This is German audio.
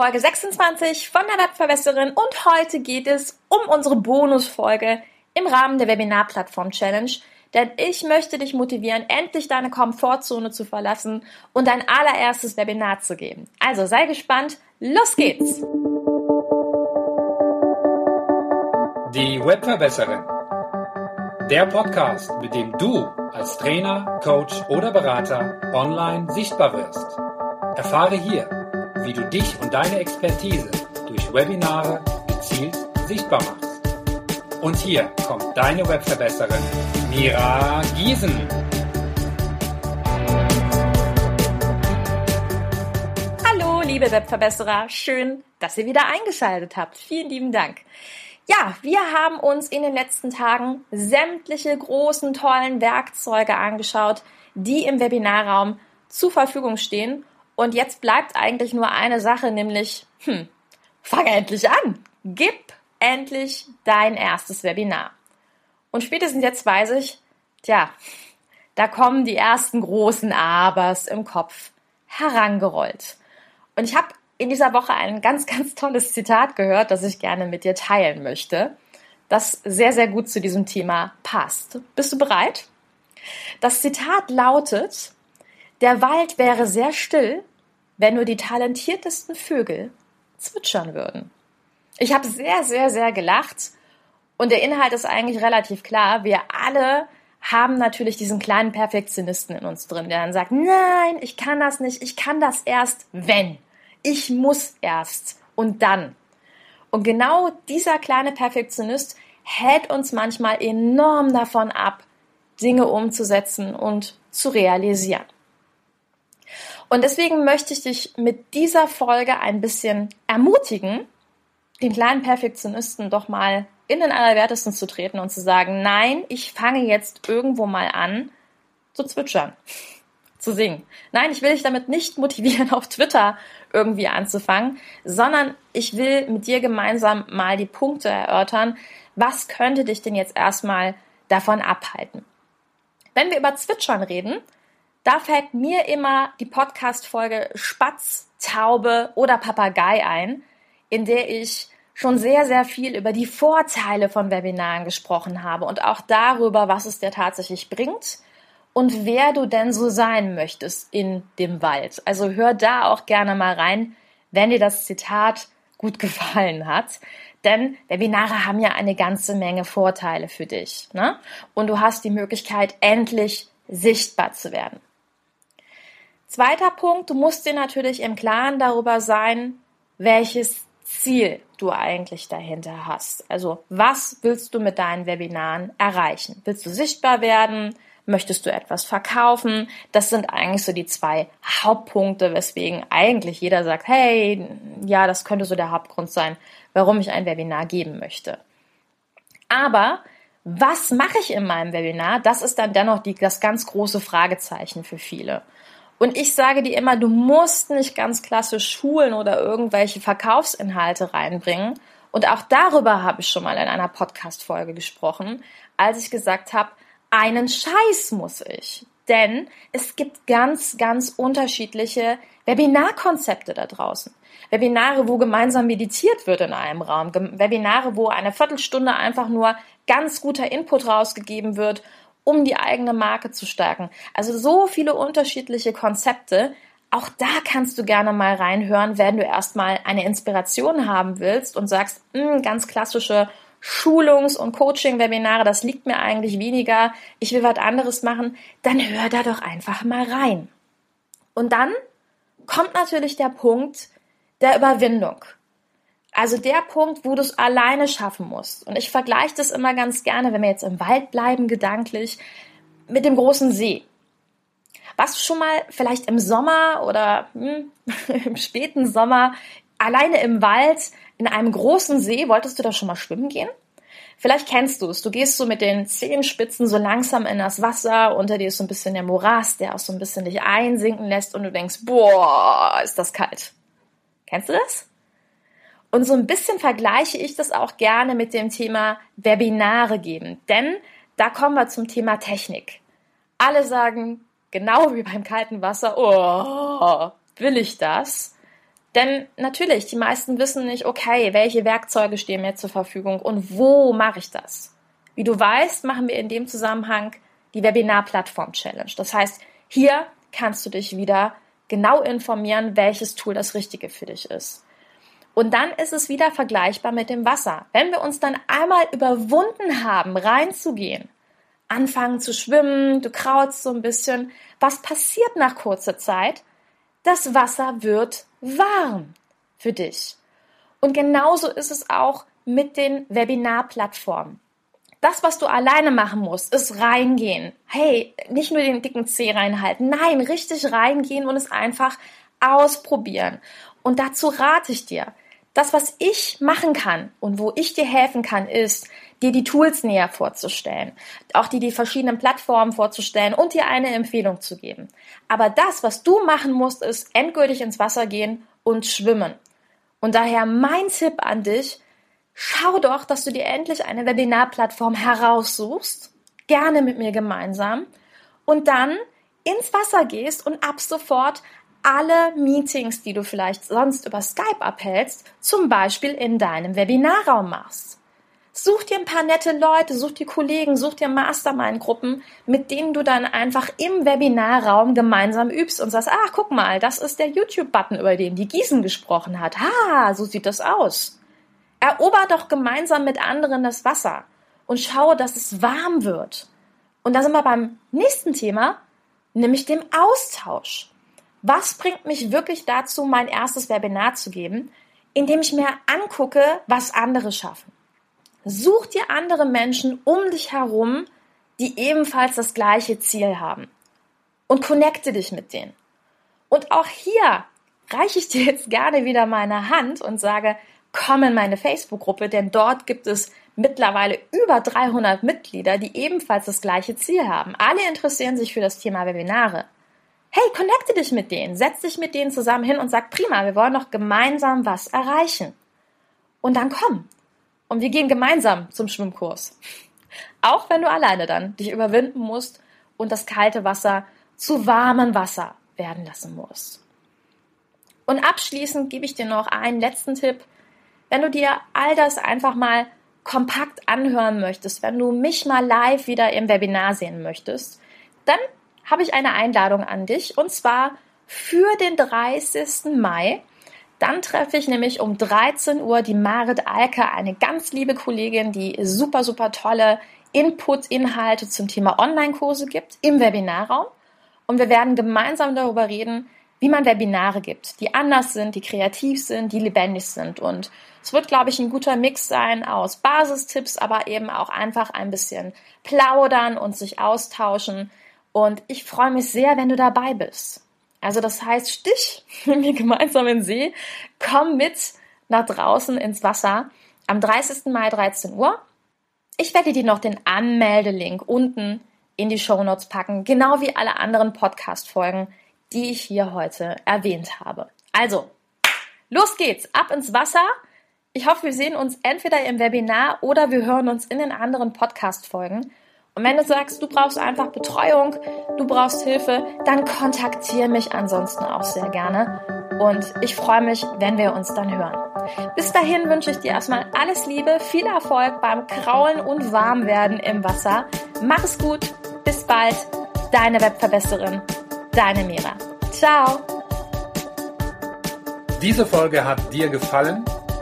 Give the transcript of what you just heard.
Folge 26 von der Webverbesserin und heute geht es um unsere Bonusfolge im Rahmen der Webinar-Plattform Challenge, denn ich möchte dich motivieren, endlich deine Komfortzone zu verlassen und dein allererstes Webinar zu geben. Also sei gespannt, los geht's! Die Webverbesserin. Der Podcast, mit dem du als Trainer, Coach oder Berater online sichtbar wirst. Erfahre hier, wie du dich und deine Expertise durch Webinare gezielt sichtbar machst. Und hier kommt deine Webverbesserin Mira Giesen. Hallo, liebe Webverbesserer, schön, dass ihr wieder eingeschaltet habt. Vielen lieben Dank. Ja, wir haben uns in den letzten Tagen sämtliche großen, tollen Werkzeuge angeschaut, die im Webinarraum zur Verfügung stehen und jetzt bleibt eigentlich nur eine Sache, nämlich, hm, fang endlich an. Gib endlich dein erstes Webinar. Und spätestens jetzt weiß ich, tja, da kommen die ersten großen Abers im Kopf herangerollt. Und ich habe in dieser Woche ein ganz, ganz tolles Zitat gehört, das ich gerne mit dir teilen möchte, das sehr, sehr gut zu diesem Thema passt. Bist du bereit? Das Zitat lautet, der Wald wäre sehr still, wenn nur die talentiertesten Vögel zwitschern würden. Ich habe sehr, sehr, sehr gelacht und der Inhalt ist eigentlich relativ klar. Wir alle haben natürlich diesen kleinen Perfektionisten in uns drin, der dann sagt, nein, ich kann das nicht, ich kann das erst, wenn. Ich muss erst und dann. Und genau dieser kleine Perfektionist hält uns manchmal enorm davon ab, Dinge umzusetzen und zu realisieren. Und deswegen möchte ich dich mit dieser Folge ein bisschen ermutigen, den kleinen Perfektionisten doch mal in den Allerwertesten zu treten und zu sagen, nein, ich fange jetzt irgendwo mal an zu zwitschern, zu singen. Nein, ich will dich damit nicht motivieren, auf Twitter irgendwie anzufangen, sondern ich will mit dir gemeinsam mal die Punkte erörtern, was könnte dich denn jetzt erstmal davon abhalten. Wenn wir über Zwitschern reden, da fällt mir immer die Podcast-Folge Spatz, Taube oder Papagei ein, in der ich schon sehr, sehr viel über die Vorteile von Webinaren gesprochen habe und auch darüber, was es dir tatsächlich bringt und wer du denn so sein möchtest in dem Wald. Also hör da auch gerne mal rein, wenn dir das Zitat gut gefallen hat. Denn Webinare haben ja eine ganze Menge Vorteile für dich. Ne? Und du hast die Möglichkeit, endlich sichtbar zu werden. Zweiter Punkt, du musst dir natürlich im Klaren darüber sein, welches Ziel du eigentlich dahinter hast. Also was willst du mit deinen Webinaren erreichen? Willst du sichtbar werden? Möchtest du etwas verkaufen? Das sind eigentlich so die zwei Hauptpunkte, weswegen eigentlich jeder sagt, hey, ja, das könnte so der Hauptgrund sein, warum ich ein Webinar geben möchte. Aber was mache ich in meinem Webinar? Das ist dann dennoch die, das ganz große Fragezeichen für viele. Und ich sage dir immer, du musst nicht ganz klassisch Schulen oder irgendwelche Verkaufsinhalte reinbringen. Und auch darüber habe ich schon mal in einer Podcast-Folge gesprochen, als ich gesagt habe, einen Scheiß muss ich. Denn es gibt ganz, ganz unterschiedliche Webinarkonzepte da draußen. Webinare, wo gemeinsam meditiert wird in einem Raum. Webinare, wo eine Viertelstunde einfach nur ganz guter Input rausgegeben wird um die eigene Marke zu stärken. Also so viele unterschiedliche Konzepte. Auch da kannst du gerne mal reinhören, wenn du erstmal eine Inspiration haben willst und sagst, hm, ganz klassische Schulungs- und Coaching-Webinare, das liegt mir eigentlich weniger, ich will was anderes machen, dann hör da doch einfach mal rein. Und dann kommt natürlich der Punkt der Überwindung. Also der Punkt, wo du es alleine schaffen musst. Und ich vergleiche das immer ganz gerne, wenn wir jetzt im Wald bleiben, gedanklich, mit dem großen See. Warst du schon mal vielleicht im Sommer oder hm, im späten Sommer alleine im Wald in einem großen See? Wolltest du da schon mal schwimmen gehen? Vielleicht kennst du es. Du gehst so mit den Zehenspitzen so langsam in das Wasser. Unter dir ist so ein bisschen der Morast, der auch so ein bisschen dich einsinken lässt und du denkst, boah, ist das kalt. Kennst du das? Und so ein bisschen vergleiche ich das auch gerne mit dem Thema Webinare geben, denn da kommen wir zum Thema Technik. Alle sagen, genau wie beim kalten Wasser, oh, will ich das? Denn natürlich, die meisten wissen nicht, okay, welche Werkzeuge stehen mir zur Verfügung und wo mache ich das? Wie du weißt, machen wir in dem Zusammenhang die Webinar-Plattform-Challenge. Das heißt, hier kannst du dich wieder genau informieren, welches Tool das Richtige für dich ist. Und dann ist es wieder vergleichbar mit dem Wasser. Wenn wir uns dann einmal überwunden haben, reinzugehen, anfangen zu schwimmen, du krautst so ein bisschen, was passiert nach kurzer Zeit? Das Wasser wird warm für dich. Und genauso ist es auch mit den Webinar-Plattformen. Das, was du alleine machen musst, ist reingehen. Hey, nicht nur den dicken Zeh reinhalten. Nein, richtig reingehen und es einfach ausprobieren. Und dazu rate ich dir. Das, was ich machen kann und wo ich dir helfen kann, ist, dir die Tools näher vorzustellen, auch dir die verschiedenen Plattformen vorzustellen und dir eine Empfehlung zu geben. Aber das, was du machen musst, ist endgültig ins Wasser gehen und schwimmen. Und daher mein Tipp an dich, schau doch, dass du dir endlich eine Webinarplattform heraussuchst, gerne mit mir gemeinsam, und dann ins Wasser gehst und ab sofort alle Meetings, die du vielleicht sonst über Skype abhältst, zum Beispiel in deinem Webinarraum machst. Such dir ein paar nette Leute, such dir Kollegen, such dir Mastermind-Gruppen, mit denen du dann einfach im Webinarraum gemeinsam übst und sagst, ach, guck mal, das ist der YouTube-Button, über den die Gießen gesprochen hat. Ha, so sieht das aus. Erober doch gemeinsam mit anderen das Wasser und schaue, dass es warm wird. Und da sind wir beim nächsten Thema, nämlich dem Austausch. Was bringt mich wirklich dazu, mein erstes Webinar zu geben, indem ich mir angucke, was andere schaffen? Such dir andere Menschen um dich herum, die ebenfalls das gleiche Ziel haben. Und connecte dich mit denen. Und auch hier reiche ich dir jetzt gerne wieder meine Hand und sage, komm in meine Facebook-Gruppe, denn dort gibt es mittlerweile über 300 Mitglieder, die ebenfalls das gleiche Ziel haben. Alle interessieren sich für das Thema Webinare. Hey, connecte dich mit denen, setz dich mit denen zusammen hin und sag, prima, wir wollen doch gemeinsam was erreichen. Und dann komm. Und wir gehen gemeinsam zum Schwimmkurs. Auch wenn du alleine dann dich überwinden musst und das kalte Wasser zu warmem Wasser werden lassen musst. Und abschließend gebe ich dir noch einen letzten Tipp, wenn du dir all das einfach mal kompakt anhören möchtest, wenn du mich mal live wieder im Webinar sehen möchtest, dann habe ich eine Einladung an dich und zwar für den 30. Mai. Dann treffe ich nämlich um 13 Uhr die Marit Alke, eine ganz liebe Kollegin, die super, super tolle Input-Inhalte zum Thema Online-Kurse gibt im Webinarraum. Und wir werden gemeinsam darüber reden, wie man Webinare gibt, die anders sind, die kreativ sind, die lebendig sind. Und es wird, glaube ich, ein guter Mix sein aus Basistipps, aber eben auch einfach ein bisschen plaudern und sich austauschen. Und ich freue mich sehr, wenn du dabei bist. Also das heißt, stich mit mir gemeinsam in See, komm mit nach draußen ins Wasser am 30. Mai 13 Uhr. Ich werde dir noch den Anmeldelink unten in die Show Notes packen, genau wie alle anderen Podcast-Folgen die ich hier heute erwähnt habe. Also, los geht's, ab ins Wasser. Ich hoffe, wir sehen uns entweder im Webinar oder wir hören uns in den anderen Podcast-Folgen. Und wenn du sagst, du brauchst einfach Betreuung, du brauchst Hilfe, dann kontaktiere mich ansonsten auch sehr gerne. Und ich freue mich, wenn wir uns dann hören. Bis dahin wünsche ich dir erstmal alles Liebe, viel Erfolg beim Kraulen und Warmwerden im Wasser. Mach es gut, bis bald, deine Webverbesserin Deine Mira. Ciao. Diese Folge hat dir gefallen?